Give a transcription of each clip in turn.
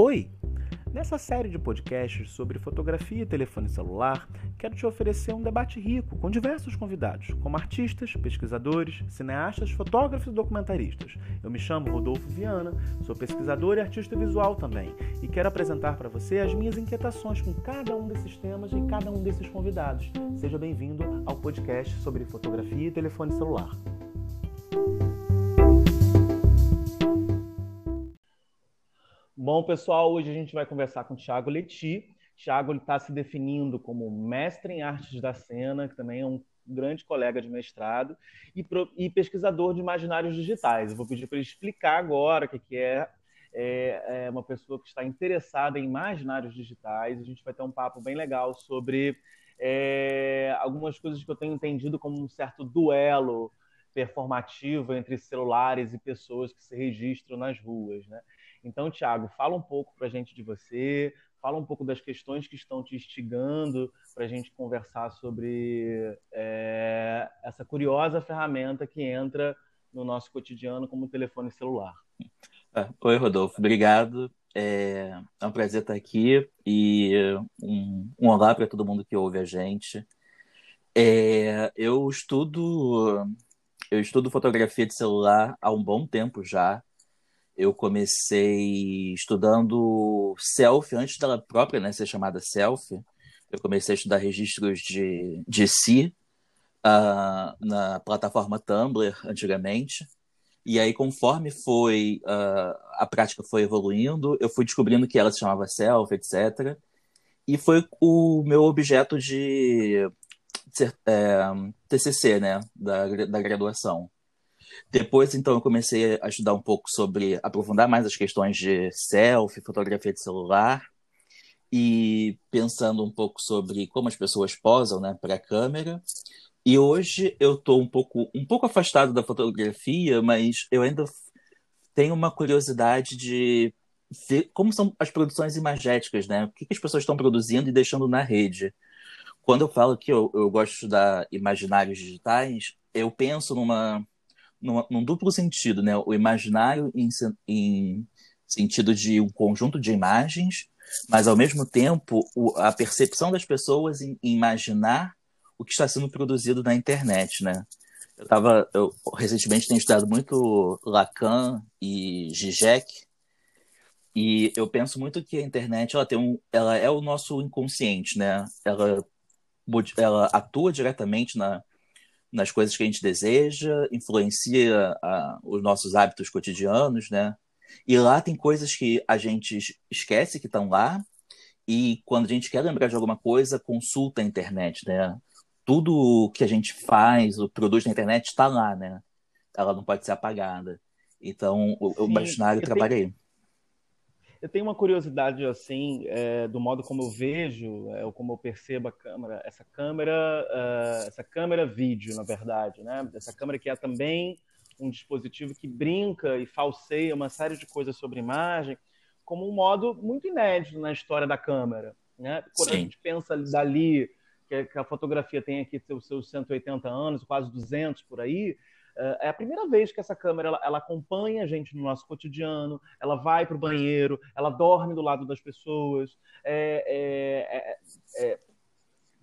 Oi! Nessa série de podcasts sobre fotografia e telefone celular, quero te oferecer um debate rico com diversos convidados, como artistas, pesquisadores, cineastas, fotógrafos e documentaristas. Eu me chamo Rodolfo Viana, sou pesquisador e artista visual também, e quero apresentar para você as minhas inquietações com cada um desses temas e cada um desses convidados. Seja bem-vindo ao podcast sobre fotografia e telefone celular. Bom, pessoal, hoje a gente vai conversar com o Thiago Leti. Thiago está se definindo como mestre em artes da cena, que também é um grande colega de mestrado, e, pro, e pesquisador de imaginários digitais. Eu vou pedir para ele explicar agora o que, que é, é, é, uma pessoa que está interessada em imaginários digitais. A gente vai ter um papo bem legal sobre é, algumas coisas que eu tenho entendido como um certo duelo performativo entre celulares e pessoas que se registram nas ruas, né? Então, Tiago, fala um pouco para a gente de você, fala um pouco das questões que estão te instigando para a gente conversar sobre é, essa curiosa ferramenta que entra no nosso cotidiano como telefone celular. Ah, oi, Rodolfo, obrigado. É, é um prazer estar aqui e um, um olá para todo mundo que ouve a gente. É, eu estudo eu estudo fotografia de celular há um bom tempo já eu comecei estudando selfie, antes dela própria né, ser chamada selfie. Eu comecei a estudar registros de, de si uh, na plataforma Tumblr, antigamente. E aí, conforme foi uh, a prática foi evoluindo, eu fui descobrindo que ela se chamava selfie, etc. E foi o meu objeto de, de é, TCC, né, da, da graduação. Depois, então, eu comecei a estudar um pouco sobre, aprofundar mais as questões de selfie, fotografia de celular, e pensando um pouco sobre como as pessoas posam né, para a câmera. E hoje eu estou um pouco, um pouco afastado da fotografia, mas eu ainda tenho uma curiosidade de ver como são as produções imagéticas, né? O que, que as pessoas estão produzindo e deixando na rede. Quando eu falo que eu, eu gosto de estudar imaginários digitais, eu penso numa num, num duplo sentido, né? O imaginário em, em sentido de um conjunto de imagens, mas ao mesmo tempo o, a percepção das pessoas em, em, imaginar o que está sendo produzido na internet, né? Eu tava, recentemente tenho estudado muito Lacan e Zizek, e eu penso muito que a internet ela tem um, ela é o nosso inconsciente, né? Ela ela atua diretamente na nas coisas que a gente deseja, influencia a, os nossos hábitos cotidianos, né? E lá tem coisas que a gente esquece que estão lá, e quando a gente quer lembrar de alguma coisa, consulta a internet, né? Tudo que a gente faz, o produz na internet está lá, né? Ela não pode ser apagada. Então, o, o imaginário trabalha aí. Eu tenho uma curiosidade assim é, do modo como eu vejo, é, ou como eu percebo a câmera, essa câmera, uh, essa câmera vídeo, na verdade, né? Essa câmera que é também um dispositivo que brinca e falseia uma série de coisas sobre imagem, como um modo muito inédito na história da câmera, né? Quando Sim. a gente pensa dali que a fotografia tem aqui seus, seus 180 anos, quase 200 por aí, é a primeira vez que essa câmera ela, ela acompanha a gente no nosso cotidiano, ela vai para o banheiro, ela dorme do lado das pessoas, é, é, é,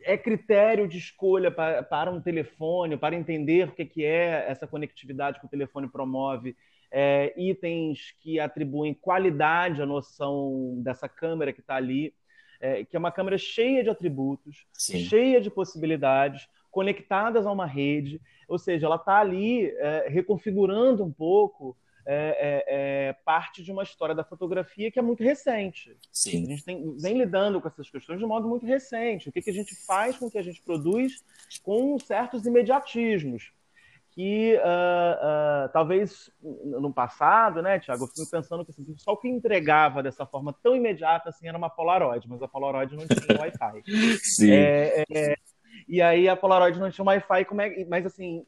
é critério de escolha para, para, um telefone, para entender o que, que é essa conectividade que o telefone promove, é, itens que atribuem qualidade à noção dessa câmera que está ali, é, que é uma câmera cheia de atributos, Sim. cheia de possibilidades, conectadas a uma rede, ou seja, ela está ali é, reconfigurando um pouco é, é, é, parte de uma história da fotografia que é muito recente. Sim. A gente tem, vem lidando com essas questões de modo muito recente. O que, que a gente faz com o que a gente produz com certos imediatismos. Que uh, uh, talvez no passado, né, Tiago, eu fico pensando que assim, só o que entregava dessa forma tão imediata assim, era uma Polaroid, mas a Polaroid não tinha Wi-Fi. Sim. É, é, e aí a Polaroid não tinha Wi-Fi, como é, mas assim,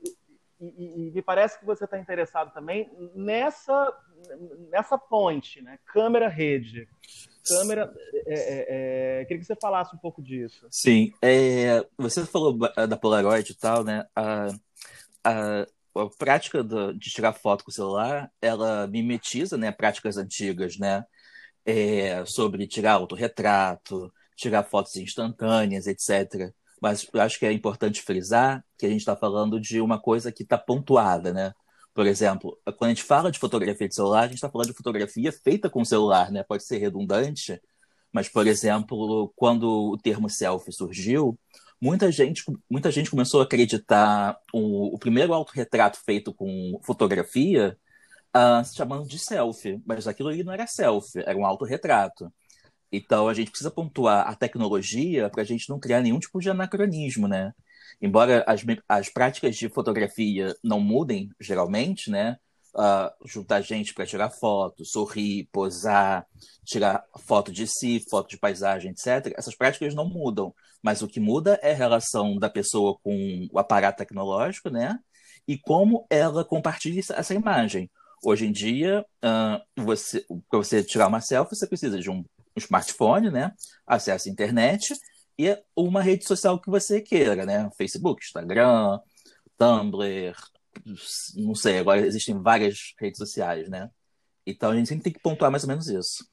e, e, me parece que você está interessado também nessa, nessa ponte, né? Câmera rede. Câmera. É, é, é, queria que você falasse um pouco disso. Sim. É, você falou da Polaroid e tal, né? A, a, a prática do, de tirar foto com o celular, ela mimetiza né, práticas antigas, né? é, sobre tirar autorretrato, tirar fotos instantâneas, etc. Mas acho que é importante frisar que a gente está falando de uma coisa que está pontuada, né? Por exemplo, quando a gente fala de fotografia de celular, a gente está falando de fotografia feita com celular, né? Pode ser redundante, mas, por exemplo, quando o termo selfie surgiu, muita gente, muita gente começou a acreditar o, o primeiro autorretrato feito com fotografia uh, se chamando de selfie, mas aquilo ali não era selfie, era um autorretrato. Então a gente precisa pontuar a tecnologia para a gente não criar nenhum tipo de anacronismo, né? Embora as, as práticas de fotografia não mudem geralmente, né? uh, juntar gente para tirar foto, sorrir, posar, tirar foto de si, foto de paisagem, etc. Essas práticas não mudam, mas o que muda é a relação da pessoa com o aparato tecnológico, né? E como ela compartilha essa imagem. Hoje em dia, uh, você, para você tirar uma selfie, você precisa de um, um smartphone, né? Acesso à internet e uma rede social que você queira, né? Facebook, Instagram, Tumblr, não sei, agora existem várias redes sociais, né? Então a gente sempre tem que pontuar mais ou menos isso.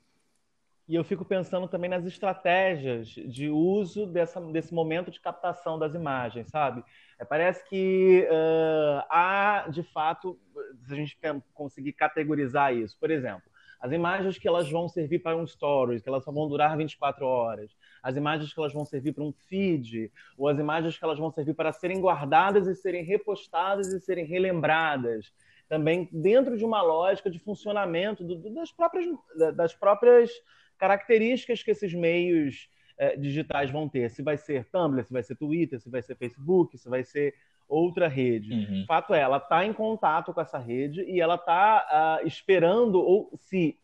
E eu fico pensando também nas estratégias de uso dessa, desse momento de captação das imagens, sabe? É, parece que uh, há, de fato, se a gente conseguir categorizar isso, por exemplo, as imagens que elas vão servir para um stories, que elas só vão durar 24 horas, as imagens que elas vão servir para um feed, ou as imagens que elas vão servir para serem guardadas e serem repostadas e serem relembradas. Também dentro de uma lógica de funcionamento do, das, próprias, das próprias características que esses meios eh, digitais vão ter. Se vai ser Tumblr, se vai ser Twitter, se vai ser Facebook, se vai ser outra rede. Uhum. Fato é, ela está em contato com essa rede e ela está uh, ah, esperando, ou se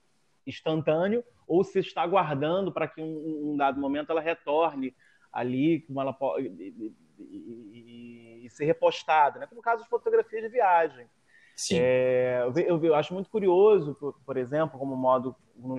instantâneo, ou se está guardando para que um, um, dado momento ela retorne ali, como ela pode, e, e, e, ser repostada, né? Como no caso de fotografia de viagem. É, eu, eu, acho muito curioso, por, por exemplo, como modo no,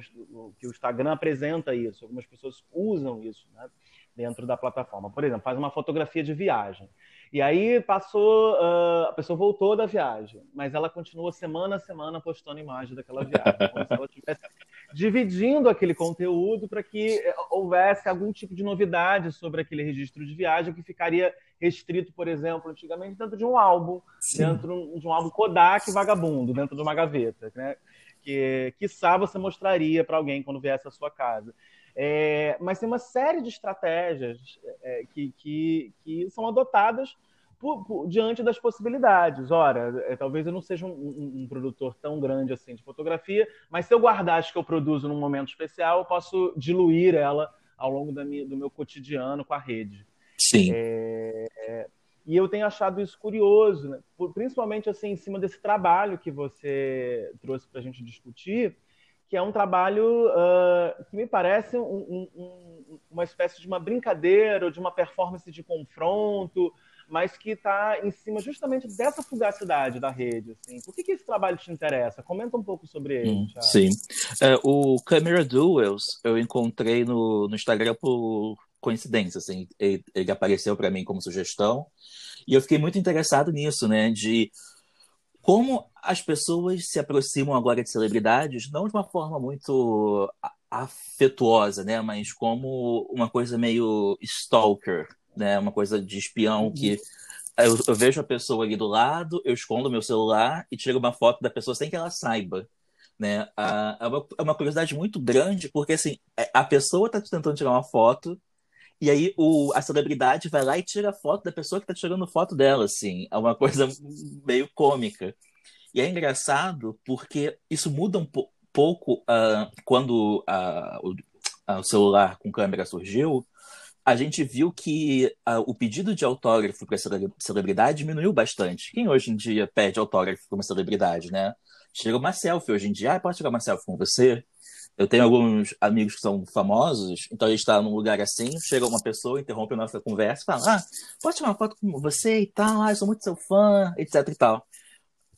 que o Instagram apresenta isso. Algumas pessoas usam isso né, dentro da plataforma. Por exemplo, faz uma fotografia de viagem. E aí passou, uh, a pessoa voltou da viagem, mas ela continua semana a semana postando imagem daquela viagem, como se ela estivesse dividindo aquele conteúdo para que eh, houvesse algum tipo de novidade sobre aquele registro de viagem que ficaria restrito, por exemplo, antigamente dentro de um álbum, Sim. dentro de um álbum Kodak vagabundo, dentro de uma gaveta, né? Que, quiçá, você mostraria para alguém quando viesse à sua casa. É, mas tem uma série de estratégias é, que, que, que são adotadas por, por, diante das possibilidades. Ora, é, talvez eu não seja um, um, um, produtor tão grande assim de fotografia, mas se eu guardar as que eu produzo num momento especial, eu posso diluir ela ao longo minha, do meu cotidiano com a rede. Sim. É, e eu tenho achado isso curioso, né? principalmente assim em cima desse trabalho que você trouxe para a gente discutir, que é um trabalho uh, que me parece um, um, uma espécie de uma brincadeira ou de uma performance de confronto, mas que está em cima justamente dessa fugacidade da rede. Assim. Por que, que esse trabalho te interessa? Comenta um pouco sobre ele. Hum, sim. É, o Camera Duels eu encontrei no, no Instagram por coincidência. Assim. Ele, ele apareceu para mim como sugestão e eu fiquei muito interessado nisso, né? De como as pessoas se aproximam agora de celebridades, não de uma forma muito afetuosa, né? Mas como uma coisa meio stalker, né? Uma coisa de espião que eu, eu vejo a pessoa ali do lado, eu escondo meu celular e tiro uma foto da pessoa sem que ela saiba. Né? é, uma, é uma curiosidade muito grande, porque assim, é, a pessoa está tentando tirar uma foto, e aí o, a celebridade vai lá e tira foto da pessoa que tá tirando foto dela, assim. É uma coisa meio cômica. E é engraçado porque isso muda um po pouco uh, quando uh, o, uh, o, celular com câmera surgiu. A gente viu que o pedido de autógrafo para celebridade diminuiu bastante. Quem hoje em dia pede autógrafo para uma celebridade, né? Chega uma selfie hoje em dia. Ah, pode tirar uma selfie com você? Eu tenho alguns amigos que são famosos, então a gente está num lugar assim, chega uma pessoa, interrompe a nossa conversa, fala, ah, posso tirar uma foto com você e tal, ah, eu sou muito seu fã, etc e tal.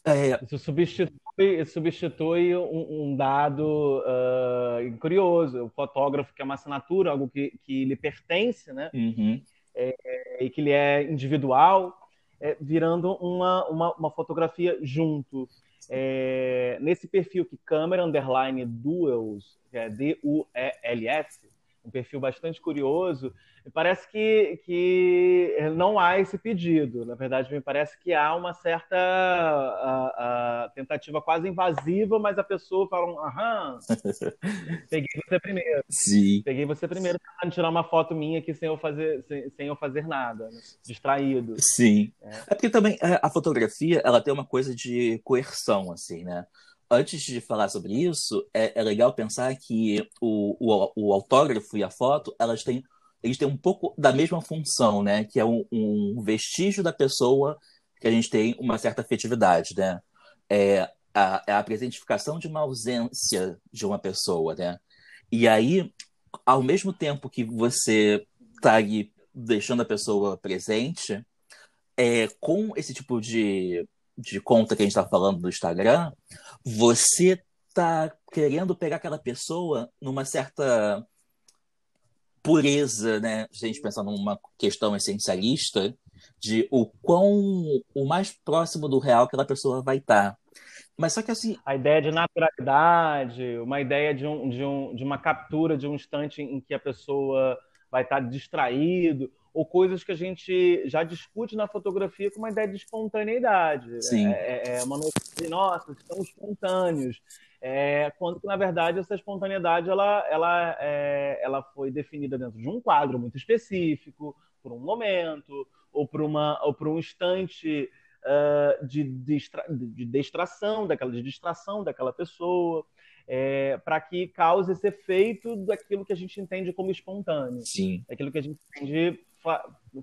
É... Isso substitui, substitui um, um dado uh, curioso, o fotógrafo que é uma assinatura, algo que, que lhe pertence, né? Uhum. É, e que ele é individual, é, virando uma, uma, uma fotografia junto. É, nesse perfil que câmera underline duels, que é D-U-E-L-S, um perfil bastante curioso, me parece que, que não há esse pedido. Na verdade, me parece que há uma certa a, a tentativa quase invasiva, mas a pessoa fala, aham, peguei você primeiro. Sim. Peguei você primeiro tentando tirar uma foto minha aqui sem eu fazer, sem, sem eu fazer nada, né? distraído. Sim. É. é porque também é, a fotografia, ela tem uma coisa de coerção, assim, né? Antes de falar sobre isso, é, é legal pensar que o, o, o, autógrafo e a foto, elas têm, eles têm um pouco da mesma função, né? Que é um, um vestígio da pessoa que a gente tem uma certa afetividade, né? É a, é a presentificação de uma ausência de uma pessoa, né? E aí, ao mesmo tempo que você está aí deixando a pessoa presente, é, com esse tipo de de conta que a gente está falando do Instagram, você tá querendo pegar aquela pessoa numa certa pureza, né? Se a gente pensar numa questão essencialista, de o quão o mais próximo do real que aquela pessoa vai estar. Tá. Mas só que assim. A ideia de naturalidade, uma ideia de, um, de, um, de uma captura de um instante em que a pessoa vai estar tá distraído, ou coisas que a gente já discute na fotografia com uma ideia de espontaneidade. Sim. É, é, é uma noção de, nossa, estamos espontâneos. É, quando que, na verdade, essa espontaneidade ela, ela, é, ela foi definida dentro de um quadro muito específico, por um momento, ou por, uma, ou por um instante uh, de, distra, de distração, daquela, de distração daquela pessoa é, para que cause esse efeito daquilo que a gente entende como espontâneo. Sim. Aquilo que a gente entende,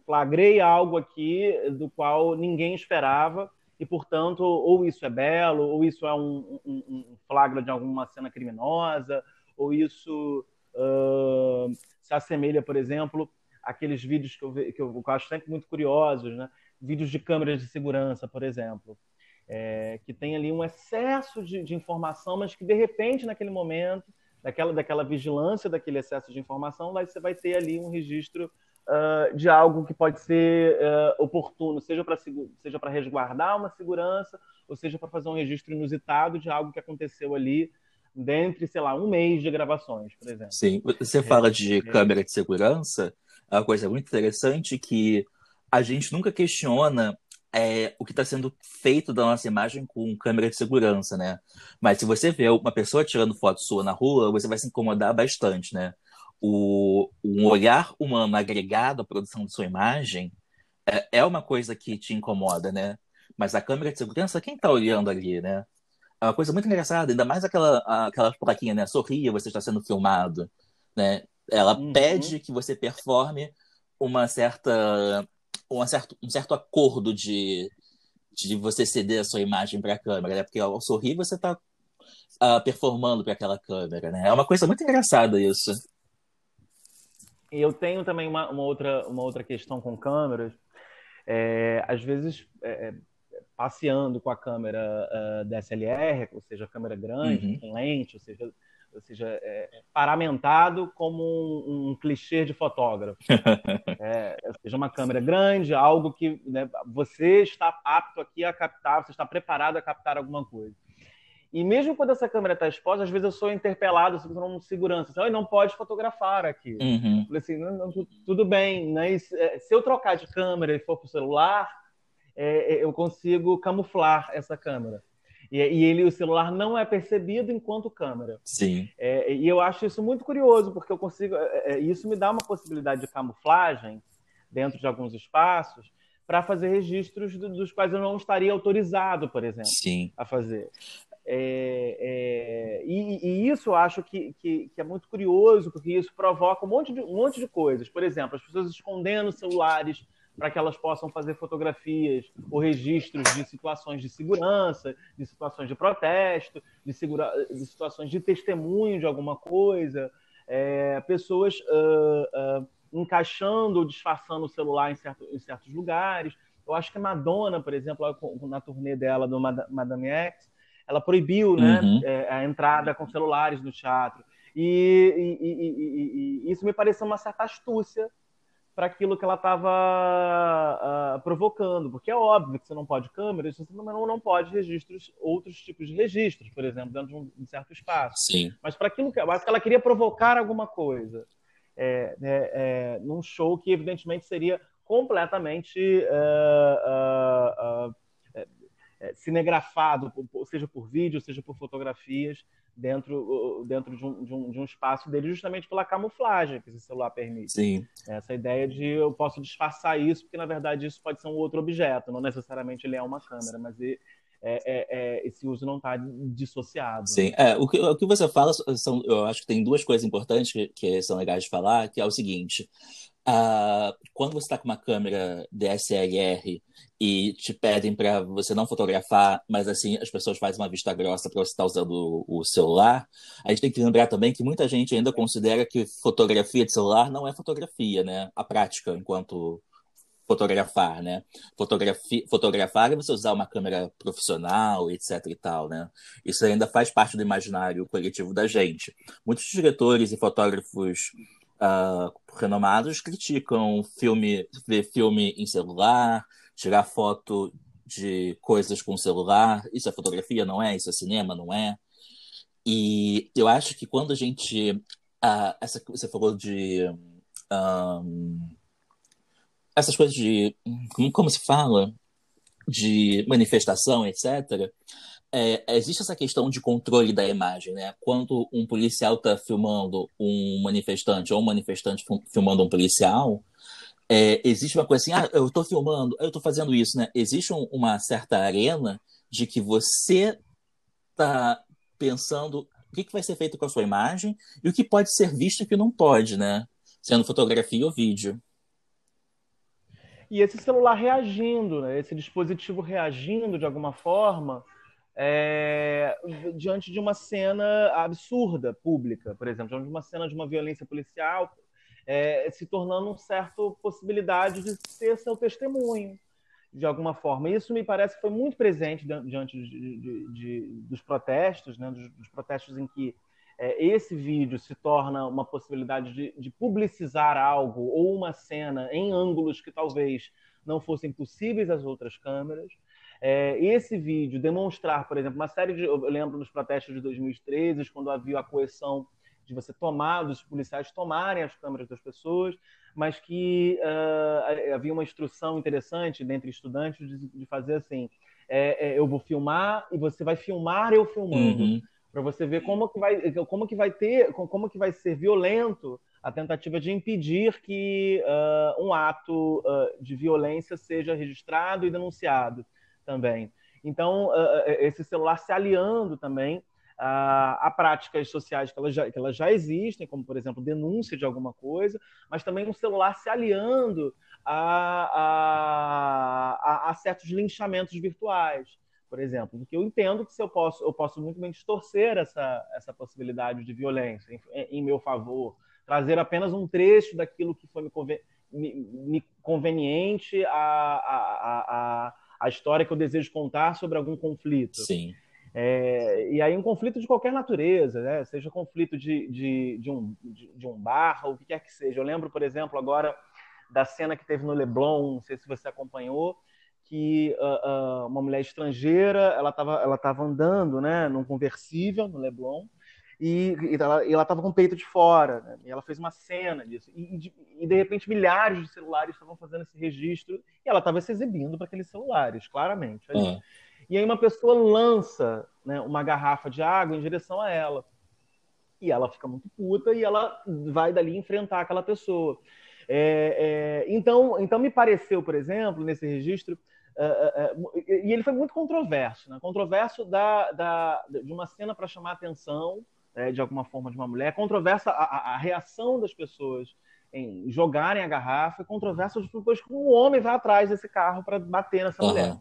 flagrei algo aqui do qual ninguém esperava e, portanto, ou isso é belo, ou isso é um, um, um flagra de alguma cena criminosa, ou isso uh, se assemelha, por exemplo, àqueles vídeos que eu, eu, que eu acho sempre muito curiosos, né? vídeos de câmeras de segurança, por exemplo é, que tem ali um excesso de, de, informação, mas que de repente, naquele momento, daquela, daquela vigilância daquele excesso de informação, você vai ter ali um registro uh, de algo que pode ser uh, oportuno, seja para seja para resguardar uma segurança, ou seja para fazer um registro inusitado de algo que aconteceu ali dentre, sei lá, um mês de gravações, por exemplo. Sim, você fala de é, câmera de segurança, é uma coisa muito interessante que a gente nunca questiona é, o que está sendo feito da nossa imagem com câmera de segurança, né? Mas se você vê uma pessoa tirando foto sua na rua, você vai se incomodar bastante, né? O, um olhar humano agregado à produção de sua imagem é, é uma coisa que te incomoda, né? Mas a câmera de segurança, quem está olhando ali, né? É uma coisa muito engraçada, ainda mais aquela, aquela plaquinha, né? Sorria, você está sendo filmado, né? Ela uhum. pede que você performe uma certa um certo, um certo acordo de, de você ceder a sua imagem para a câmera, né? Porque ao sorrir você está uh, ah, performando para aquela câmera, né? É uma coisa muito engraçada isso. E eu tenho também uma, uma, outra, uma outra questão com câmeras. É, às vezes, é, é passeando com a câmera uh, DSLR, ou seja, câmera grande, uhum. com lente, ou seja, ou seja, é, paramentado como um, um, clichê de fotógrafo. é, ou seja, uma câmera grande, algo que né, você está apto aqui a captar, você está preparado a captar alguma coisa. E mesmo quando essa câmera está exposta, às vezes eu sou interpelado assim, por um segurança. Assim, não pode fotografar aqui. Uhum. Falei assim, não, não, tudo bem. Né? É, se eu trocar de câmera e for para o celular, é, é, eu consigo camuflar essa câmera. E, e, ele, o celular não é percebido enquanto câmera. Sim. É, e eu acho isso muito curioso, porque eu consigo. É, é isso me dá uma possibilidade de camuflagem dentro de alguns espaços para fazer registros do, dos quais eu não estaria autorizado, por exemplo, Sim. a fazer. É, é, e, e, isso eu acho que, que, que, é muito curioso, porque isso provoca um monte, de, um monte de coisas. Por exemplo, as pessoas escondendo celulares para que elas possam fazer fotografias ou registros de situações de segurança, de situações de protesto, de, segura... de situações de testemunho de alguma coisa, é, pessoas uh, uh, encaixando ou disfarçando o celular em, certo, em, certos lugares. Eu acho que Madonna, por exemplo, na turnê dela do Madame X, ela proibiu né, uhum. É, a entrada com celulares no teatro. E, e, e, e, isso me pareceu uma certa astúcia para aquilo que ela estava uh, ah, provocando, porque é óbvio que você não pode câmeras, você não, não pode registros, outros tipos de registros, por exemplo, dentro de um, de um certo espaço. Sim. Mas para aquilo que, acho que ela queria provocar alguma coisa, é, é, é, num show que evidentemente seria completamente uh, uh, cinegrafado, seja por vídeo, seja por fotografias, dentro, dentro de, um, de, um, de um espaço dele, justamente pela camuflagem que esse celular permite. Sim. Essa ideia de eu posso disfarçar isso, porque na verdade isso pode ser um outro objeto, não necessariamente ele é uma câmera, mas ele, é, é, é, esse uso não está dissociado. Sim, é, o, que, o que você fala, são, eu acho que tem duas coisas importantes que, que são legais de falar, que é o seguinte, Uh, quando você está com uma câmera DSLR e te pedem para você não fotografar, mas assim as pessoas fazem uma vista grossa para você estar tá usando o, o, celular, a gente tem que lembrar também que muita gente ainda considera que fotografia de celular não é fotografia, né? A prática enquanto fotografar, né? Fotografia, fotografar é você usar uma câmera profissional, etc e tal, né? Isso ainda faz parte do imaginário coletivo da gente. Muitos diretores e fotógrafos uh, renomados criticam filme, ver filme em celular, tirar foto de coisas com celular. Isso é fotografia, não é? Isso é cinema, não é? E eu acho que quando a gente. Uh, essa você falou de. Um, essas coisas de. Como, como se fala? De manifestação, etc é, existe essa questão de controle da imagem, né? Quando um policial está filmando um manifestante ou um manifestante filmando um policial, é, existe uma coisa assim, ah, eu estou filmando, eu estou fazendo isso, né? Existe um, uma certa arena de que você está pensando o que, que vai ser feito com a sua imagem e o que pode ser visto e o que não pode, né? Sendo fotografia ou vídeo. E esse celular reagindo, né? Esse dispositivo reagindo de alguma forma é, diante de uma cena absurda, pública, por exemplo, diante de uma cena de uma violência policial, é, se tornando uma certa possibilidade de ser seu testemunho, de alguma forma. Isso me parece que foi muito presente diante de, de, de, dos protestos, né, dos, dos, protestos em que é, esse vídeo se torna uma possibilidade de, de publicizar algo ou uma cena em ângulos que talvez não fossem possíveis às outras câmeras é, esse vídeo demonstrar, por exemplo, uma série de. Eu lembro nos protestos de 2013, quando havia a coerção de você tomar, dos policiais tomarem as câmeras das pessoas, mas que uh, havia uma instrução interessante dentre estudantes de, de fazer assim: é, é, eu vou filmar e você vai filmar eu filmando. Uhum. Para você ver como que vai, como que vai ter, como que vai ser violento a tentativa de impedir que uh, um ato uh, de violência seja registrado e denunciado também. Então, uh, esse celular se aliando também uh, a práticas sociais que elas, já, que elas já existem, como, por exemplo, denúncia de alguma coisa, mas também um celular se aliando a, a, a, a certos linchamentos virtuais por exemplo, porque eu entendo que se eu posso, eu posso muito bem distorcer essa, essa possibilidade de violência em, em meu favor, trazer apenas um trecho daquilo que foi me, me, me conveniente a, a, a, a história que eu desejo contar sobre algum conflito. Sim. É, e aí um conflito de qualquer natureza, né? seja conflito de, de, de, um, de, de um bar ou o que quer que seja. Eu lembro, por exemplo, agora da cena que teve no Leblon, não sei se você acompanhou, que uh, uh, uma mulher estrangeira, ela estava ela tava andando né, num conversível no Leblon, e, e ela estava com o peito de fora, né? e ela fez uma cena disso. E, de, e, de repente milhares de celulares estavam fazendo esse registro e ela estava se exibindo para aqueles celulares, claramente. Uhum. E aí uma pessoa lança né, uma garrafa de água em direção a ela. E ela fica muito puta e ela vai dali enfrentar aquela pessoa. É, é, então, então me pareceu, por exemplo, nesse registro, uh, uh, uh, e ele foi muito controverso, né? controverso da, da, de uma cena para chamar atenção é, de alguma forma de uma mulher. É controversa a, a, reação das pessoas em jogarem a garrafa, é controversa depois que um homem vai atrás desse carro para bater nessa uhum. mulher.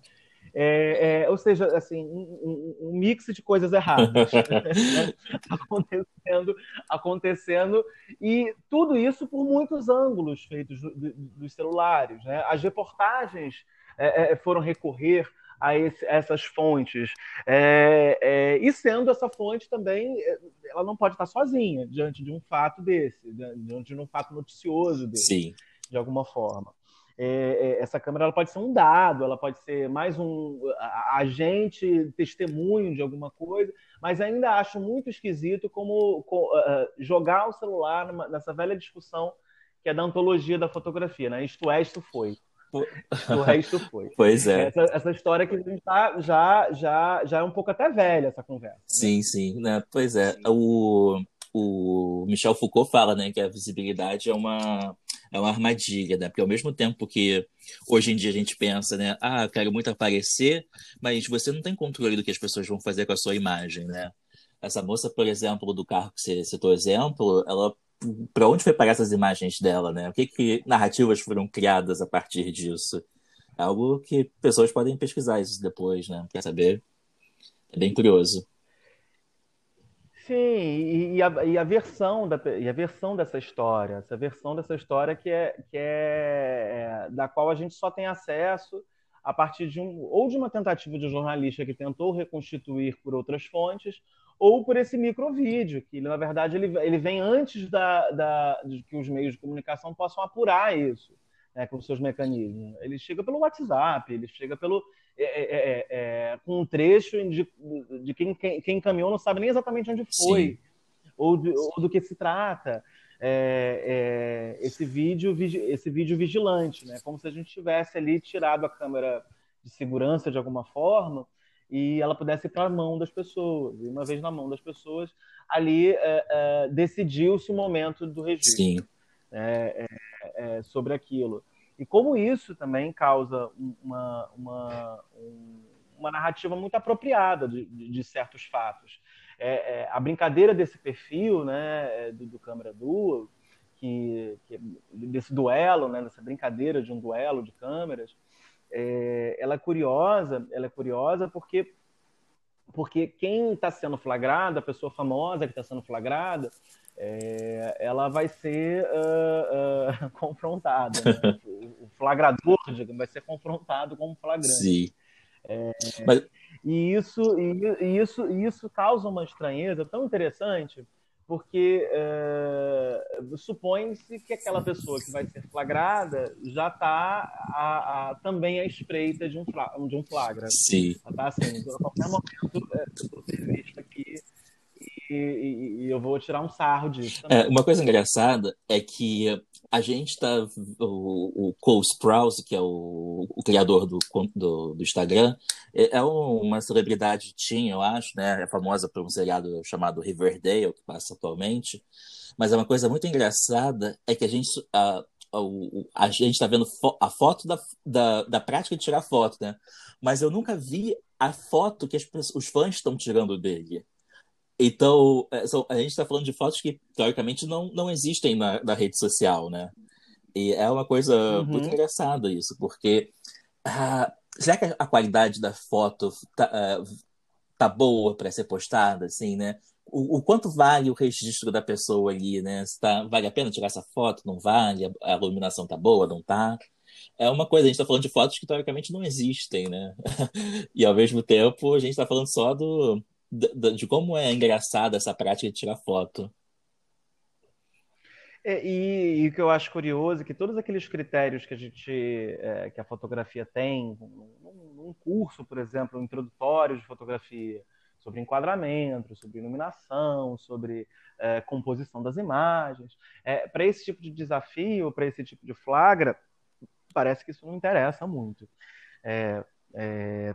É, é, ou seja, assim, um, um, mix de coisas erradas né? acontecendo, acontecendo, e tudo isso por muitos ângulos feitos do, do, dos celulares. Né? As reportagens é, é foram recorrer a, esse, essas fontes. É, é, e sendo essa fonte também, é, ela não pode estar sozinha diante de um fato desse, diante de um fato noticioso desse. Sim. de alguma forma. É, é, essa câmera ela pode ser um dado, ela pode ser mais um agente, testemunho de alguma coisa, mas ainda acho muito esquisito como, uh, jogar o celular numa, nessa velha discussão que é da antologia da fotografia, né? Isto é, isto foi. O resto foi. Pois é. Essa, essa história que a gente tá, já, já, já é um pouco até velha, essa conversa. Né? Sim, sim. Né? Pois é. O, o Michel Foucault fala né, que a visibilidade é uma, é uma armadilha, né? Porque ao mesmo tempo que hoje em dia a gente pensa, né? Ah, eu quero muito aparecer, mas você não tem controle do que as pessoas vão fazer com a sua imagem, né? Essa moça, por exemplo, do carro que você citou exemplo, ela para onde foi parar essas imagens dela, né? O que, que narrativas foram criadas a partir disso? É algo que pessoas podem pesquisar isso depois, né? Quer saber? É bem curioso. Sim, e a, e a, versão da, e a versão dessa história, essa versão dessa história que é, que é, é da qual a gente só tem acesso a partir de um ou de uma tentativa de jornalista que tentou reconstituir por outras fontes, ou por esse microvídeo, que na verdade ele, ele vem antes da, da, de que os meios de comunicação possam apurar isso né, com seus mecanismos. Ele chega pelo WhatsApp, ele chega pelo é, é, é, é com um trecho de, de quem, quem, quem encaminhou não sabe nem exatamente onde foi ou, de, ou, do que se trata. É, é, esse vídeo esse vídeo vigilante, né? Como se a gente tivesse ali tirado a câmera de segurança de alguma forma e ela pudesse ir para a mão das pessoas. E uma vez na mão das pessoas, ali é, é, decidiu-se o momento do registro é, é, é, sobre aquilo. E como isso também causa uma, uma, uma narrativa muito apropriada de, de certos fatos. É, a brincadeira desse perfil né, do, do Câmara Duo, que, que, desse duelo, né, dessa brincadeira de um duelo de câmeras, é, ela é curiosa, ela é curiosa porque porque quem está sendo flagrada, a pessoa famosa que está sendo flagrada, é, ela vai ser uh, uh, confrontada. Né? o flagrador digamos, vai ser confrontado como flagrante. Sim. É, Mas... E isso, e, isso, isso causa uma estranheza tão interessante porque uh, supõe-se que aquela pessoa que vai ser flagrada já está também à espreita de um, de um flagra. Sim. Está assim, a qualquer momento é, eu vou ser vista aqui e, e, e, eu vou tirar um sarro disso. É, uma coisa engraçada é que a gente está. O, o Cole Sprouse, que é o, o criador do, do, do, Instagram, é, é uma celebridade tinha, eu acho, né? É famosa por um seriado chamado Riverdale, que passa atualmente. Mas é uma coisa muito engraçada é que a gente. A, a, gente está vendo a foto da, da, da prática de tirar foto, né? Mas eu nunca vi a foto que as, os fãs estão tirando dele. Então, é, a gente está falando de fotos que, teoricamente, não, não existem na, na rede social, né? E é uma coisa uhum. muito engraçada isso, porque uh, será que a qualidade da foto tá, uh, tá boa para ser postada, assim, né? O, o, quanto vale o registro da pessoa ali, né? Se tá, vale a pena tirar essa foto? Não vale? A, a iluminação tá boa? Não tá? É uma coisa, a gente está falando de fotos que teoricamente não existem, né? e ao mesmo tempo a gente está falando só do, de, de como é engraçada essa prática de tirar foto. É, e, e, o que eu acho curioso é que todos aqueles critérios que a gente, é, que a fotografia tem, num, curso, por exemplo, um introdutório de fotografia, sobre enquadramento, sobre iluminação, sobre é, composição das imagens, é, para esse tipo de desafio, para esse tipo de flagra, parece que isso não interessa muito. É,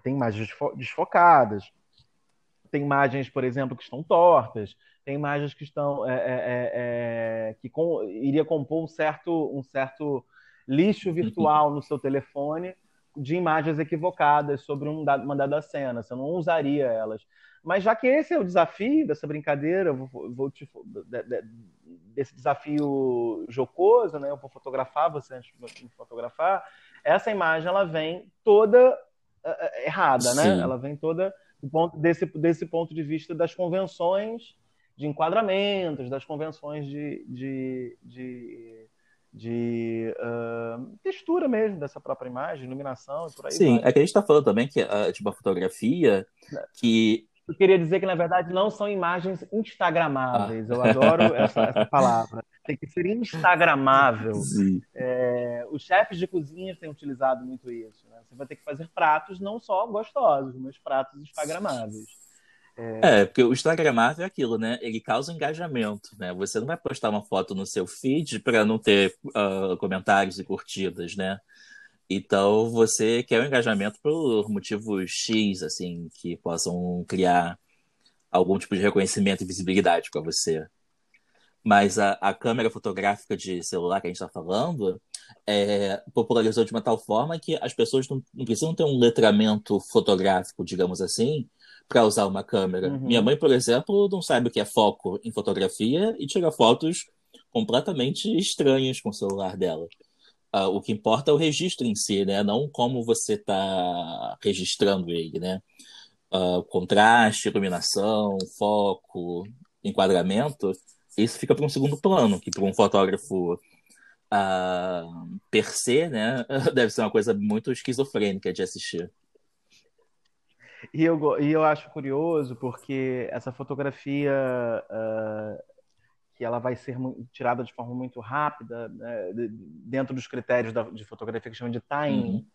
tem imagens desfocadas, tem imagens, por exemplo, que estão tortas, tem imagens que estão é, é, é, é que com, iria compor um certo, um certo lixo virtual no seu telefone de imagens equivocadas sobre um, uma dada cena. Você não usaria elas. Mas já que esse é o desafio dessa brincadeira, vou, vou te, desse desafio jocoso, né? Eu vou fotografar você antes de me fotografar. Essa imagem ela vem toda uh, errada, né? Sim. Ela vem toda ponto, desse, desse ponto de vista das convenções de enquadramentos, das convenções de, de, de, de uh, textura mesmo dessa própria imagem, iluminação e por aí Sim, vai. é que a gente está falando também que uh, tipo, a fotografia que... Eu queria dizer que, na verdade, não são imagens instagramáveis. Ah. Eu adoro essa, essa palavra. Tem que ser instagramável. É os chefes de cozinha têm utilizado muito isso. Né? Você vai ter que fazer pratos não só gostosos, mas pratos instagramáveis. É... é, porque o Instagramável é aquilo, né? Ele causa engajamento, né? Você não vai postar uma foto no seu feed para não ter uh, comentários e curtidas, né? Então você quer o um engajamento por motivos X, assim, que possam criar algum tipo de reconhecimento e visibilidade para você. Mas a, a, câmera fotográfica de celular que a gente está falando é, popularizou de uma tal forma que as pessoas não, não precisam ter um letramento fotográfico, digamos assim, para usar uma câmera. Uhum. Minha mãe, por exemplo, não sabe o que é foco em fotografia e tira fotos completamente estranhas com o celular dela. Uh, o que importa é o registro em si, né? Não como você está registrando ele, né? Uh, contraste, iluminação, foco, enquadramento, isso fica para um segundo plano, que para um fotógrafo uh, per se, né? Deve ser uma coisa muito esquizofrênica de assistir. E eu, e eu acho curioso porque essa fotografia uh, que ela vai ser tirada de forma muito rápida, né, dentro dos critérios da, de fotografia que chamam de timing,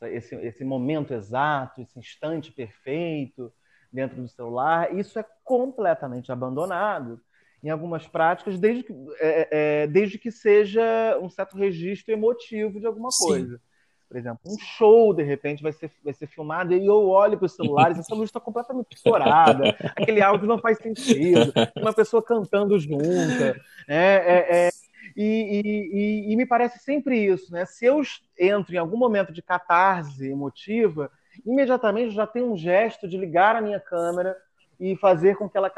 uhum. esse, esse momento exato, esse instante perfeito dentro do celular, isso é completamente abandonado em algumas práticas, desde que, é, é, desde que seja um certo registro emotivo de alguma coisa. Sim. Por exemplo, um show, de repente, vai ser, vai ser filmado e eu olho para os celulares, essa luz está completamente estourada, aquele áudio não faz sentido, uma pessoa cantando junta. Né? É, é, e, e, e, me parece sempre isso, né? Se eu entro em algum momento de catarse emotiva, imediatamente já tem um gesto de ligar a minha câmera e fazer com que, ela,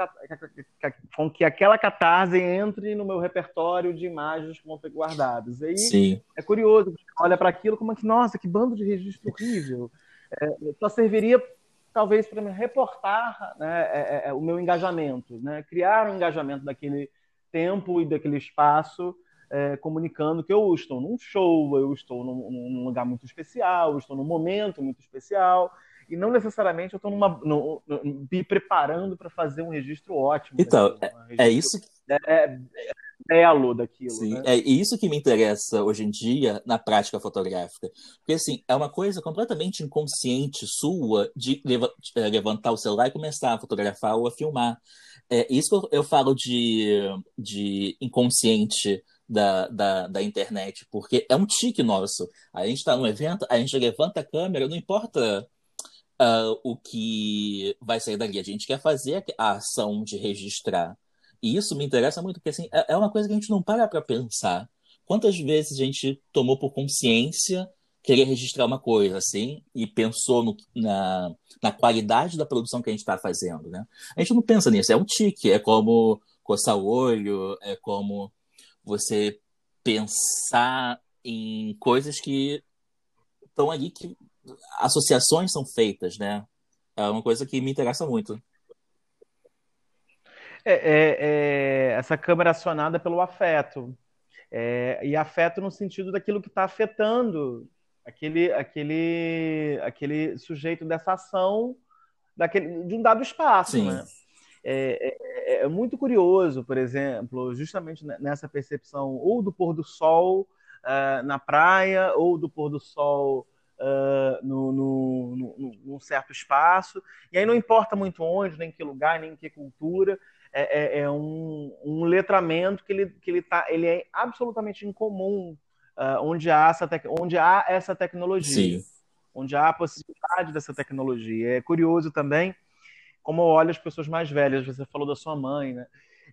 com que aquela catarse entre no meu repertório de imagens que vão ter guardadas. Aí Sim. é curioso, olha para aquilo como que, nossa, que bando de registro horrível. É, só serviria talvez para me reportar né, é, é, é, o meu engajamento, né? criar um engajamento daquele tempo e daquele espaço, é, comunicando que eu estou num show, eu estou num, num lugar muito especial, eu estou num momento muito especial e não necessariamente eu estou no, no, me preparando para fazer um registro ótimo. Então, é, registro, é, isso que... É, é, belo daquilo. Sim, né? é isso que me interessa hoje em dia na prática fotográfica. Porque, assim, é uma coisa completamente inconsciente sua de é, levantar o celular e começar a fotografar ou a filmar. É isso que eu, eu falo de, de inconsciente da, da, da internet, porque é um tique nosso. A gente está num evento, a gente levanta a câmera, não importa uh, o que vai sair dali. A gente quer fazer a ação de registrar. E isso me interessa muito, porque assim, é, é uma coisa que a gente não para para pensar. Quantas vezes a gente tomou por consciência querer registrar uma coisa, assim, e pensou no, na, na qualidade da produção que a gente está fazendo, né? A gente não pensa nisso, é um tique, é como coçar o olho, é como você pensar em coisas que estão ali que associações são feitas, né? É uma coisa que me interessa muito. É, é, é essa câmera acionada pelo afeto. É, e afeto no sentido daquilo que está afetando aquele, aquele, aquele sujeito dessa ação daquele, de um dado espaço. Sim. Né? É, é, é, muito curioso, por exemplo, justamente nessa percepção ou do pôr do sol uh, na praia, ou do pôr do sol uh, no, no, no, num certo espaço. E aí não importa muito onde, nem em que lugar, nem em que cultura, é, é, é um, um, letramento que ele, que ele, tá, ele é absolutamente incomum uh, onde, há essa onde há essa tecnologia. Sim. Onde há a possibilidade dessa tecnologia. É curioso também como eu olho as pessoas mais velhas. Você falou da sua mãe, né?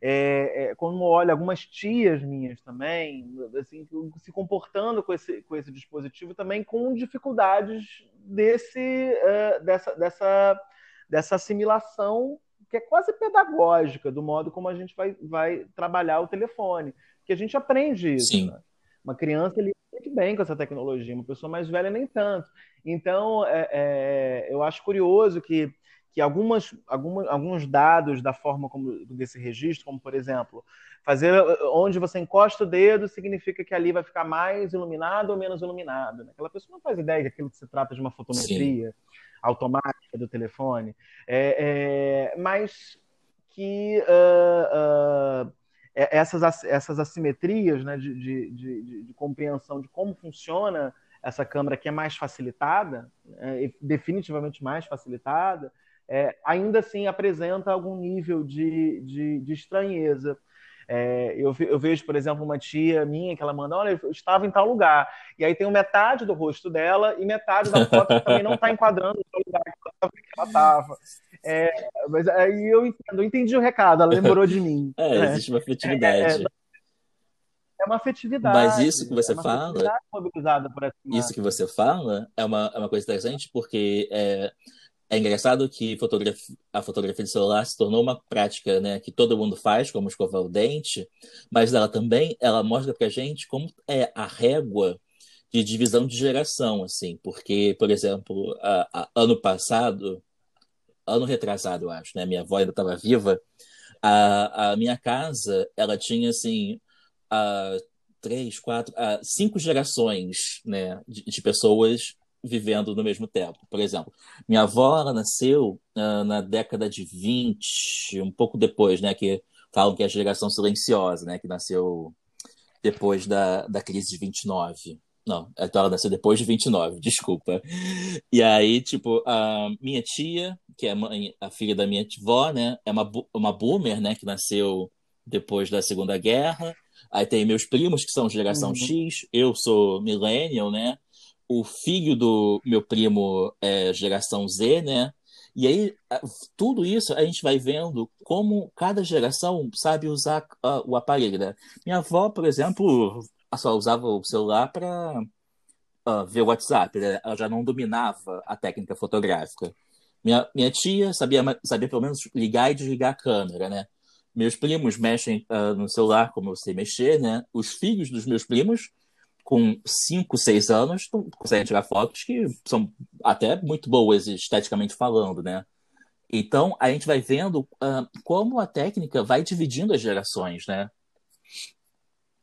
É, é, quando olho algumas tias minhas também, assim, se comportando com esse, com esse dispositivo também com dificuldades desse, uh, dessa, dessa, dessa assimilação que é quase pedagógica do modo como a gente vai, vai trabalhar o telefone. Que a gente aprende isso. Né? Uma criança ele muito bem com essa tecnologia, uma pessoa mais velha nem tanto. Então, é, é, eu acho curioso que que algumas, alguns dados da forma como desse registro, como por exemplo, fazer onde você encosta o dedo significa que ali vai ficar mais iluminado ou menos iluminado. Né? Aquela pessoa não faz ideia que aquilo que se trata de uma fotometria Sim. automática do telefone, é, é, mas que uh, uh, essas, essas assimetrias né, de, de, de, de, compreensão de como funciona essa câmera que é mais facilitada, é, definitivamente mais facilitada, é, ainda assim apresenta algum nível de, de, de estranheza. É, eu, eu, vejo, por exemplo, uma tia minha que ela manda, olha, eu estava em tal lugar. E aí tem metade do rosto dela e metade da foto que também não está enquadrando o lugar que ela estava. É, mas aí eu entendo, eu entendi o recado, ela lembrou de mim. É, é. existe uma afetividade. É, é, uma afetividade. Mas isso que você é fala. Isso que você fala é uma, é uma coisa interessante, porque é, engraçado que fotografia, a fotografia de celular se tornou uma prática né, que todo mundo faz, como escovar o dente, mas ela também ela mostra pra gente como é a régua de divisão de geração, assim, porque, por exemplo, a, a, ano passado ano retrasado, eu acho, né? Minha avó ainda estava viva. A, a minha casa, ela tinha, assim, a, três, quatro, a, cinco gerações, né? De, de, pessoas vivendo no mesmo tempo. Por exemplo, minha avó, nasceu uh, na década de 20, um pouco depois, né? Que falam que é a geração silenciosa, né? Que nasceu depois da, da crise de 29. Não, então ela nasceu depois de 29, desculpa. E aí, tipo, a minha tia, que é a, mãe, a filha da minha avó, né, é uma, uma boomer, né, que nasceu depois da Segunda Guerra. Aí tem meus primos, que são geração uhum. X, eu sou millennial, né? O filho do meu primo é geração Z, né? E aí, tudo isso a gente vai vendo como cada geração sabe usar uh, o aparelho, né? Minha avó, por exemplo, só usava o celular para uh, ah, ver o WhatsApp, né? ela já não dominava a técnica fotográfica. Minha, minha tia sabia, sabia pelo menos ligar e desligar a câmera, né? Meus primos mexem uh, no celular como eu sei mexer, né? Os filhos dos meus primos, com 5, 6 anos, conseguem tirar fotos que são até muito boas esteticamente falando, né? Então, a gente vai vendo uh, como a técnica vai dividindo as gerações, né?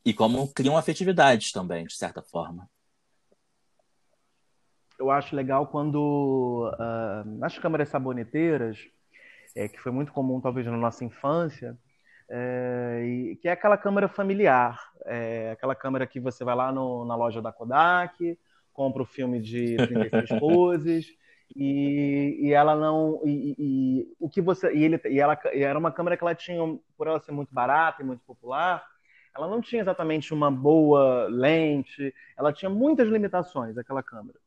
E como criam afetividades também, de certa forma. Eu acho legal quando uh, nas câmeras saboneteiras, é, que foi muito comum talvez na nossa infância, é, e, que é aquela câmera familiar, é, aquela câmera que você vai lá no, na loja da Kodak, compra o filme de 36 poses, e, e, ela não e, e, o que você e ele e ela e era uma câmera que ela tinha por ela ser muito barata e muito popular ela não tinha exatamente uma boa lente, ela tinha muitas limitações, aquela câmera.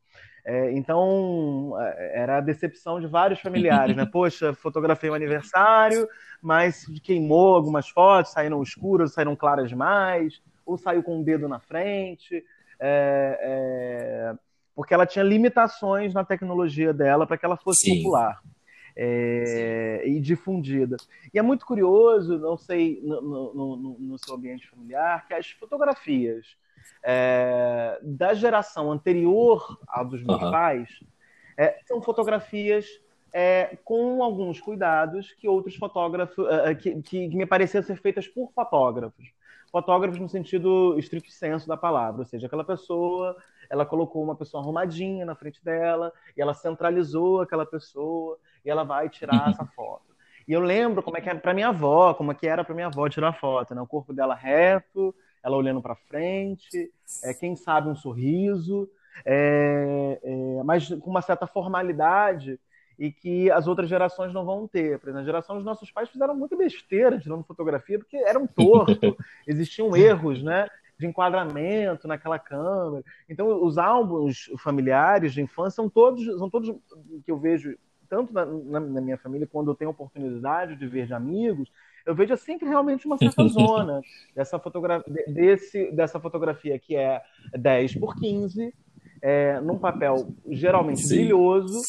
É, então, é, era a decepção de vários familiares, né? Poxa, fotografei um aniversário, mas queimou algumas fotos, saíram escuras, saíram claras demais, ou saiu com o um dedo na frente, é, é, porque ela tinha limitações na tecnologia dela para que ela fosse Sim. popular é, e difundida. E é muito curioso, não sei, no, no, no seu ambiente familiar, que as fotografias é, da geração anterior à dos meus uhum. pais é, são fotografias é, com alguns cuidados que outros fotógrafos, é, é, que, que, me pareciam ser feitas por fotógrafos. Fotógrafos no sentido estrito senso da palavra, ou seja, aquela pessoa ela colocou uma pessoa arrumadinha na frente dela e ela centralizou aquela pessoa e ela vai tirar essa foto. E eu lembro como é que era para minha avó, como é que era para minha avó tirar foto, né? O corpo dela reto, ela olhando para frente, é, quem sabe um sorriso, é, é, mas com uma certa formalidade e que as outras gerações não vão ter. Por exemplo, a geração dos nossos pais fizeram muita besteira tirando fotografia porque eram tortos, existiam erros, né? de enquadramento naquela câmera. Então, os álbuns familiares de infância são todos, são todos que eu vejo tanto na, na, na, minha família, quando eu tenho oportunidade de ver de amigos, eu vejo sempre realmente uma certa zona dessa, fotogra desse, dessa fotografia que é 10 por 15, é, num papel geralmente Sim. brilhoso,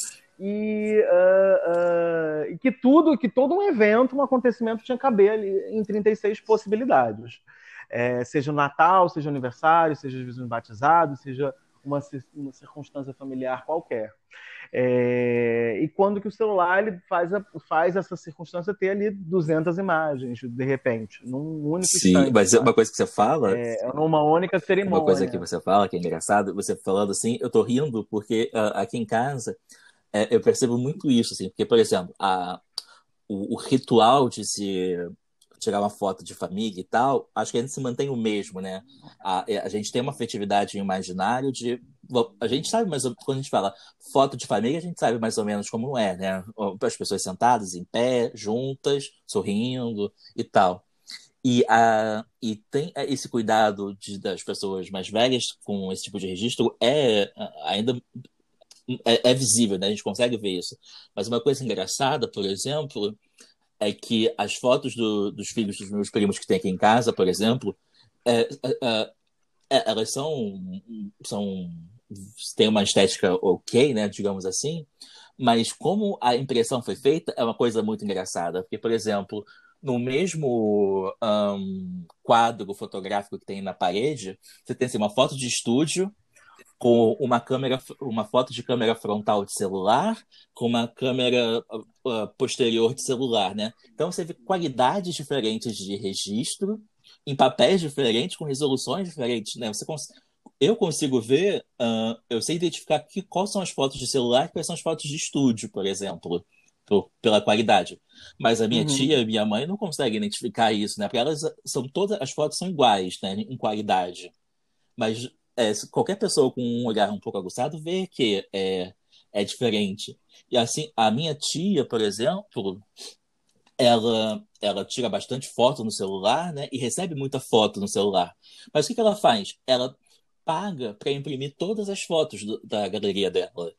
e, uh, uh, e, que tudo, que todo um evento, um acontecimento tinha que caber ali em 36 possibilidades. É, seja o Natal, seja o aniversário, seja os vizinhos batizados, seja uma, uma circunstância familiar qualquer. É, e quando que o celular ele faz, a, faz essa circunstância ter ali 200 imagens, de repente, num único Sim, instante, mas sabe? uma coisa que você fala... É, é numa única cerimônia. Uma coisa que você fala que é engraçado, você falando assim, eu tô rindo porque uh, aqui em casa é, eu percebo muito isso, assim, porque, por exemplo, a, o, o ritual de se tirar uma foto de família e tal, acho que a gente se mantém o mesmo, né? A, a gente tem uma afetividade imaginário de. A gente sabe, mas quando a gente fala foto de família, a gente sabe mais ou menos como é, né? As pessoas sentadas em pé, juntas, sorrindo e tal. E, a, e tem esse cuidado de, das pessoas mais velhas com esse tipo de registro é ainda é, é visível, né? A gente consegue ver isso. Mas uma coisa engraçada, por exemplo, é que as fotos do, dos filhos dos meus primos que tem aqui em casa, por exemplo, é, é, é, é elas são, são uma estética ok, né, digamos assim, mas como a impressão foi feita é uma coisa muito engraçada, porque, por exemplo, no mesmo um, quadro fotográfico que tem na parede, você tem assim, uma foto de estúdio com uma câmera, uma foto de câmera frontal de celular, com uma câmera uh, posterior de celular, né? Então você vê qualidades diferentes de registro, em papéis diferentes, com resoluções diferentes, né? Você cons eu consigo ver, uh, eu sei identificar que, quais são as fotos de celular e quais são as fotos de estúdio, por exemplo, por, pela qualidade. Mas a minha uhum. tia e minha mãe não conseguem identificar isso, né? Porque elas são todas as fotos são iguais, né? Em qualidade. Mas é, qualquer pessoa com um olhar um pouco aguçado vê que é, é diferente. E assim, a minha tia, por exemplo, ela, ela tira bastante foto no celular, né? E recebe muita foto no celular. Mas o que, que ela faz? Ela paga para imprimir todas as fotos do, da galeria dela.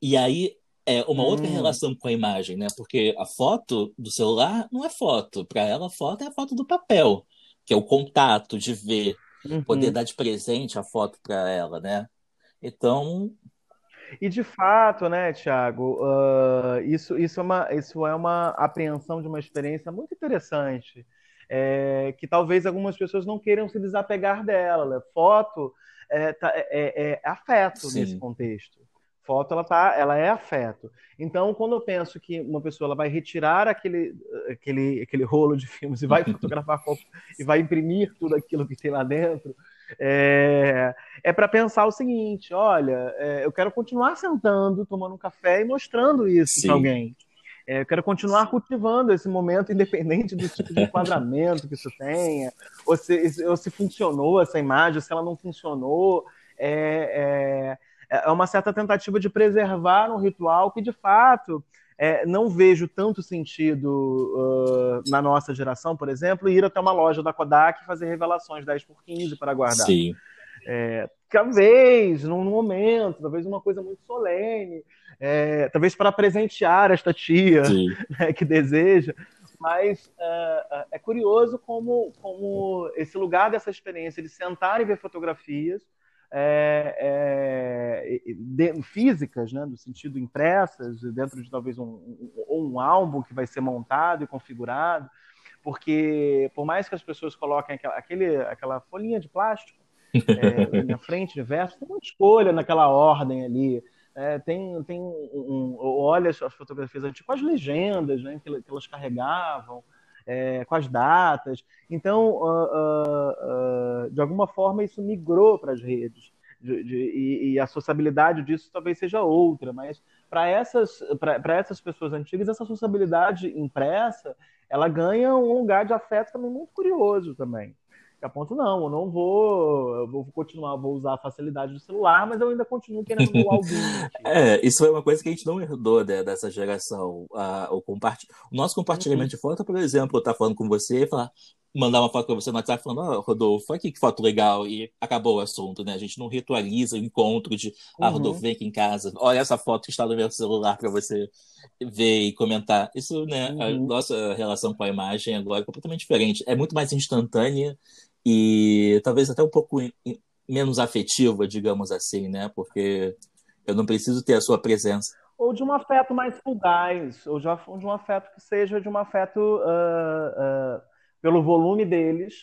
E aí é uma hum. outra relação com a imagem, né? Porque a foto do celular não é foto. Para ela, a foto é a foto do papel, que é o contato de ver uhum. poder dar de presente a foto para ela, né? Então. E de fato, né, Tiago, uh, isso, isso, é uma, isso é uma apreensão de uma experiência muito interessante, é, que talvez algumas pessoas não queiram se desapegar dela. Né? Foto é, tá, é, é, é afeto Sim. nesse contexto. Foto, ela, tá, ela é afeto. Então, quando eu penso que uma pessoa ela vai retirar aquele, aquele, aquele rolo de filmes e vai fotografar e vai imprimir tudo aquilo que tem lá dentro, é, é para pensar o seguinte: olha, é, eu quero continuar sentando, tomando um café e mostrando isso para alguém. É, eu quero continuar cultivando esse momento, independente do tipo de enquadramento que isso tenha, ou se, ou se funcionou essa imagem, se ela não funcionou. É, é, é, uma certa tentativa de preservar um ritual que, de fato, é, não vejo tanto sentido uh, na nossa geração, por exemplo, ir até uma loja da Kodak e fazer revelações 10 por 15 para guardar. Sim. É, talvez, num momento, talvez uma coisa muito solene, é, talvez para presentear esta tia né, que deseja. Mas uh, é curioso como, como esse lugar dessa experiência de sentar e ver fotografias é, é, de, físicas, né, no sentido impressas, dentro de talvez um, um, um, álbum que vai ser montado e configurado, porque por mais que as pessoas coloquem aquela, aquele, aquela folhinha de plástico é, na frente, verso, tem uma escolha naquela ordem ali. É, tem, tem um, um, olha as fotografias antigas, as legendas né, que, que elas carregavam, é, com as datas. Então, uh, uh, uh, de alguma forma, isso migrou para as redes. De, de, e, e, a sociabilidade disso talvez seja outra, mas para essas, essas pessoas antigas, essa sociabilidade impressa, ela ganha um lugar de afeto também muito curioso também ponto não, eu não vou, eu vou continuar, vou usar a facilidade do celular, mas eu ainda continuo querendo ver o álbum. é, isso é uma coisa que a gente não herdou né, dessa geração. Uh, o, compartilh... o nosso compartilhamento uhum. de foto, por exemplo, eu estar falando com você e falar, mandar uma foto para você no WhatsApp falando, ó, oh, Rodolfo, aqui que foto legal, e acabou o assunto, né? A gente não ritualiza o encontro de, ah, Rodolfo, uhum. vem aqui em casa, olha essa foto que está no meu celular para você ver e comentar. Isso, né, uhum. a nossa relação com a imagem agora é completamente diferente. É muito mais instantânea e talvez até um pouco menos afetiva, digamos assim, né? Porque eu não preciso ter a sua presença. Ou de um afeto mais fugaz, ou de um afeto que seja de um afeto uh, uh, pelo volume deles,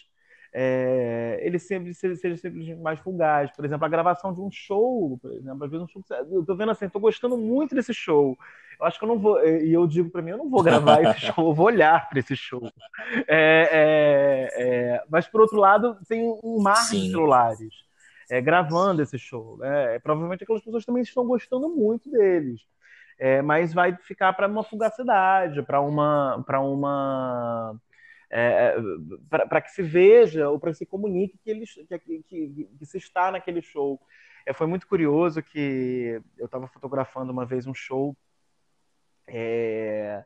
é, ele sempre seja, seja sempre mais fugaz. Por exemplo, a gravação de um show, por exemplo, às vezes um show, eu tô vendo assim, tô gostando muito desse show. Eu acho que eu não vou, e eu digo para mim, eu não vou gravar esse show, eu vou olhar para esse show. É, é, é, mas por outro lado, tem um mar de celulares é, gravando esse show. Né? Provavelmente aquelas pessoas também estão gostando muito deles. É, mas vai ficar para uma fugacidade, para uma, para uma é, para que se veja ou para que se comunique que, eles, que, que, que, se está naquele show. É, foi muito curioso que eu estava fotografando uma vez um show. É,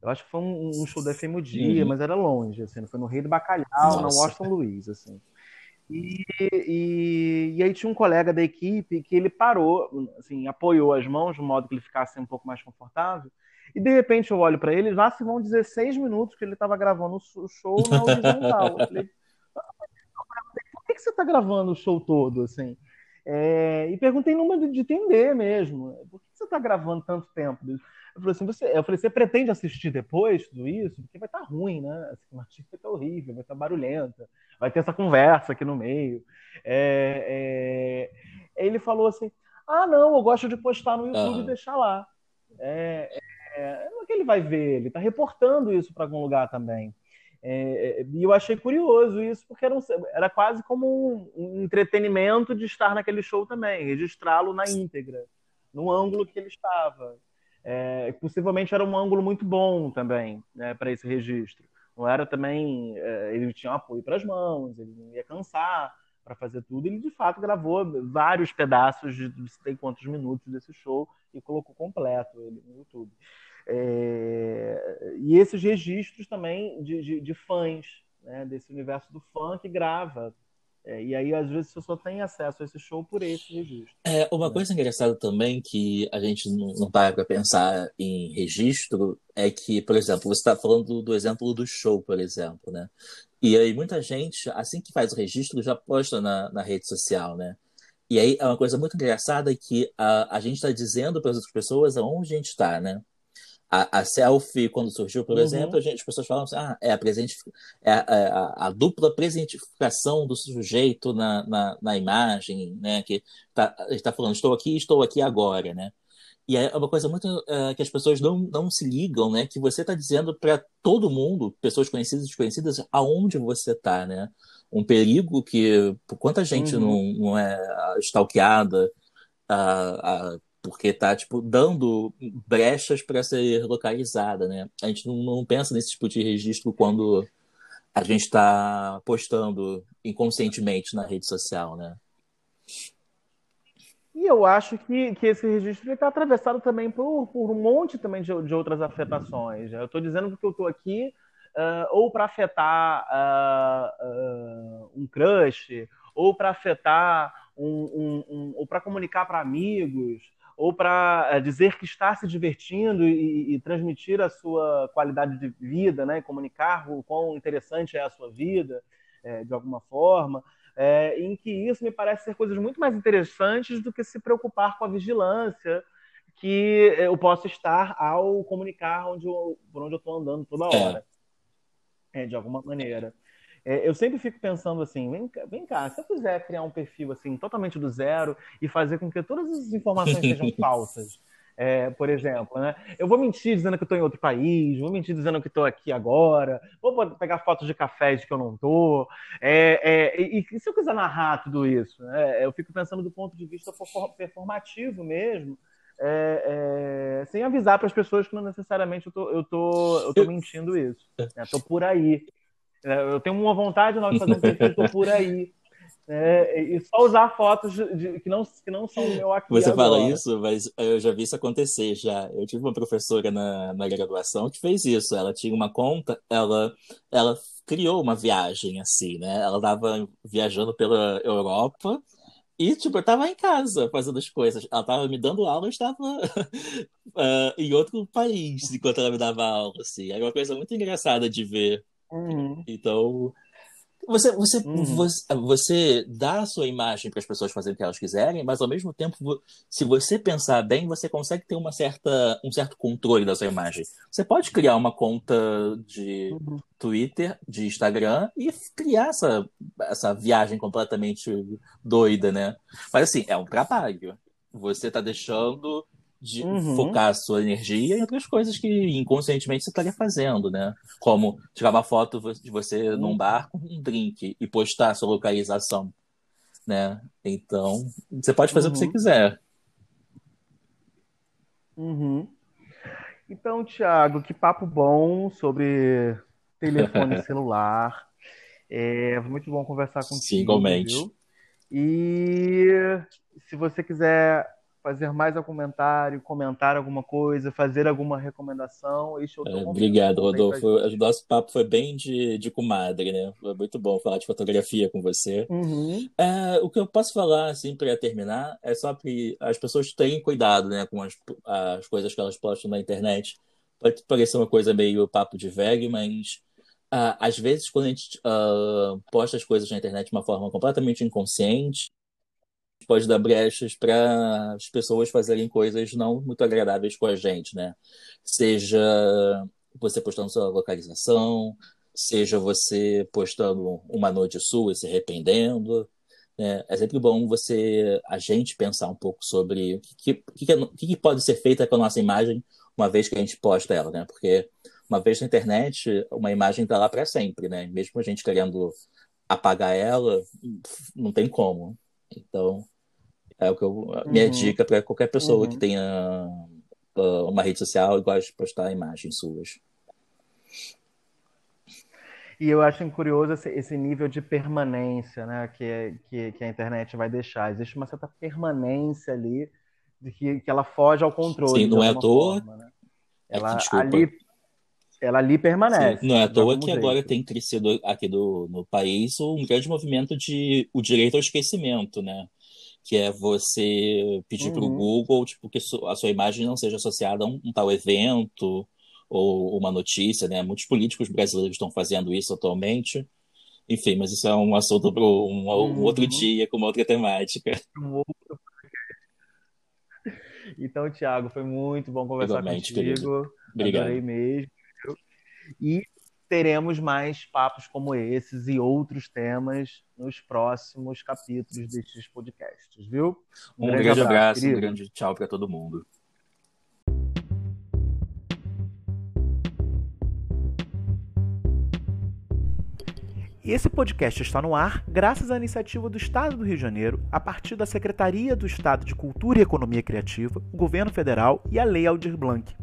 eu acho que foi um, um show da FM Dia, uhum. mas era longe, assim, foi no Rio do Bacalhau, Nossa. na Washington Luiz, assim. E, e, e, aí tinha um colega da equipe que ele parou, assim, apoiou as mãos de modo que ele ficasse um pouco mais confortável. E de repente eu olho para ele, lá se vão 16 minutos que ele estava gravando o show na horizontal. Eu falei, por que, que você está gravando o show todo assim? É, e perguntei numa de, de entender mesmo. Por que você está gravando tanto tempo? Eu falei assim, você, eu falei, você pretende assistir depois tudo isso? Porque vai estar tá ruim, né? A cinemática vai estar tá horrível, vai estar tá barulhenta, vai ter essa conversa aqui no meio. É, é... Ele falou assim, ah, não, eu gosto de postar no YouTube uhum. e deixar lá. É, é, que ele vai ver, ele está reportando isso para algum lugar também. É, é, e eu achei curioso isso, porque era, um, era quase como um, um, entretenimento de estar naquele show também, registrá-lo na íntegra, no ângulo que ele estava. É, possivelmente era um ângulo muito bom também né, para esse registro. Não era também. É, ele tinha um apoio para as mãos, ele não ia cansar para fazer tudo. Ele de fato gravou vários pedaços de não sei quantos minutos desse show e colocou completo ele no YouTube. É, e esses registros também de, de, de fãs, né, desse universo do fã que grava. É, e aí, às vezes, você só tem acesso a esse show por esse registro. É, uma né? coisa engraçada também que a gente não, não para para pensar em registro é que, por exemplo, você está falando do, exemplo do show, por exemplo, né? E aí muita gente, assim que faz o registro, já posta na, na rede social, né? E aí é uma coisa muito engraçada que a, a gente está dizendo para as outras pessoas aonde a gente está, né? A, a, selfie, quando surgiu, por uhum. exemplo, gente, as pessoas falam assim, ah, é a, presente, é a, é a, a, dupla presentificação do sujeito na, na, na imagem, né? Que tá, está falando, estou aqui, estou aqui agora, né? E é uma coisa muito uh, que as pessoas não, não se ligam, né? Que você está dizendo para todo mundo, pessoas conhecidas e desconhecidas, aonde você está, né? Um perigo que, por quanta gente uhum. não, não é stalkeada, uh, uh, porque está tipo, dando brechas para ser localizada, né? A gente não, não pensa nesse tipo de registro quando a gente está postando inconscientemente na rede social, né? E eu acho que, que esse registro está atravessado também por, por um monte também de, de outras afetações. Eu estou dizendo que eu estou aqui uh, ou para afetar uh, uh, um crush, ou para afetar um, um, um ou para comunicar para amigos, ou para eh, dizer que está se divertindo e, e, transmitir a sua qualidade de vida, né? comunicar o quão interessante é a sua vida, é, de alguma forma é, em que isso me parece ser coisas muito mais interessantes do que se preocupar com a vigilância que eu posso estar ao comunicar onde eu, por onde eu estou andando toda é. hora, é. É, de alguma maneira. É, eu sempre fico pensando assim, vem, vem cá, se eu quiser criar um perfil assim totalmente do zero e fazer com que todas as informações sejam falsas, é, por exemplo, né? Eu vou mentir dizendo que estou em outro país, vou mentir dizendo que estou aqui agora, vou pegar fotos de cafés que eu não estou. É, é, e, e, se eu quiser narrar tudo isso, né? eu fico pensando do ponto de vista performativo mesmo, é, é, sem avisar para as pessoas que não necessariamente eu tô, eu tô, eu tô mentindo isso. Estou né? por aí. É, eu tenho uma vontade de fazer um perfil, estou por aí. É, e só usar fotos de, que, não, que não são meu aqui Você agora. fala isso, mas eu já vi isso acontecer já. Eu tive uma professora na, na graduação que fez isso. Ela tinha uma conta, ela, ela criou uma viagem assim, né? Ela estava viajando pela Europa e, tipo, eu tava em casa fazendo as coisas. Ela tava me dando aula, eu estava uh, em outro país enquanto ela me dava aula, assim. Era uma coisa muito engraçada de ver. Uhum. Então, você, você, uhum. você, você dá a sua imagem para as pessoas fazerem o que elas quiserem, mas ao mesmo tempo, se você pensar bem, você consegue ter uma certa, um certo controle da sua imagem. Você pode criar uma conta de uhum. Twitter, de Instagram e criar essa, essa viagem completamente doida, né? Mas assim, é um trabalho. Você está deixando de uhum. focar a sua energia em outras coisas que inconscientemente você estaria fazendo, né? Como tirar uma foto de você uhum. num bar com um drink e postar a sua localização, né? Então, você pode fazer uhum. o que você uhum. quiser. Uhum. Então, Thiago, que papo bom sobre telefone celular. É muito bom conversar contigo. Sim, igualmente. Viu? E se você quiser fazer mais algum comentário, comentar alguma coisa, fazer alguma recomendação, este é é, Obrigado, Rodolfo. O nosso papo foi bem de, de comadre, né? Foi muito bom falar de fotografia com você. Uhum. É, o que eu posso falar, assim, para terminar, é só que as pessoas tenham cuidado, né, com as, as coisas que elas postam na internet. Pode parecer uma coisa meio papo de velho, mas uh, às vezes quando a gente uh, posta as coisas na internet de uma forma completamente inconsciente, pode dar brechas para as pessoas fazerem coisas não muito agradáveis com a gente, né? Seja você postando sua localização, seja você postando uma noite sua e se arrependendo. Né? É sempre bom você, a gente, pensar um pouco sobre o que, que, que, que pode ser feito com a nossa imagem uma vez que a gente posta ela, né? Porque uma vez na internet, uma imagem está lá para sempre, né? Mesmo a gente querendo apagar ela, não tem como. Então, é o que eu, a minha uhum. dica para qualquer pessoa uhum. que tenha uh, uma rede social e gosta de postar imagens suas. E eu acho curioso esse, esse nível de permanência né, que, que, que, a internet vai deixar. Existe uma certa permanência ali de que, que ela foge ao controle. Sim, não é à toa. Forma, né? Ela ali, ela ali permanece. Sim, não é à toa que agora tem crescido aqui do, no país um grande movimento de o direito ao esquecimento, né? Que é você pedir uhum. para o Google tipo, que a sua imagem não seja associada a um, um, tal evento ou uma notícia, né? Muitos políticos brasileiros estão fazendo isso atualmente. Enfim, mas isso é um assunto para um, um uhum. outro dia, com uma outra temática. Então, Thiago, foi muito bom conversar Igualmente, contigo. Querido. Obrigado. Adorei mesmo. E teremos mais papos como esses e outros temas nos próximos capítulos destes podcasts, viu? Um, um grande, grande, abraço, abraço um grande tchau para todo mundo. Esse podcast está no ar graças à iniciativa do Estado do Rio de Janeiro, a partir da Secretaria do Estado de Cultura e Economia Criativa, o Governo Federal e a Lei Aldir Blanc.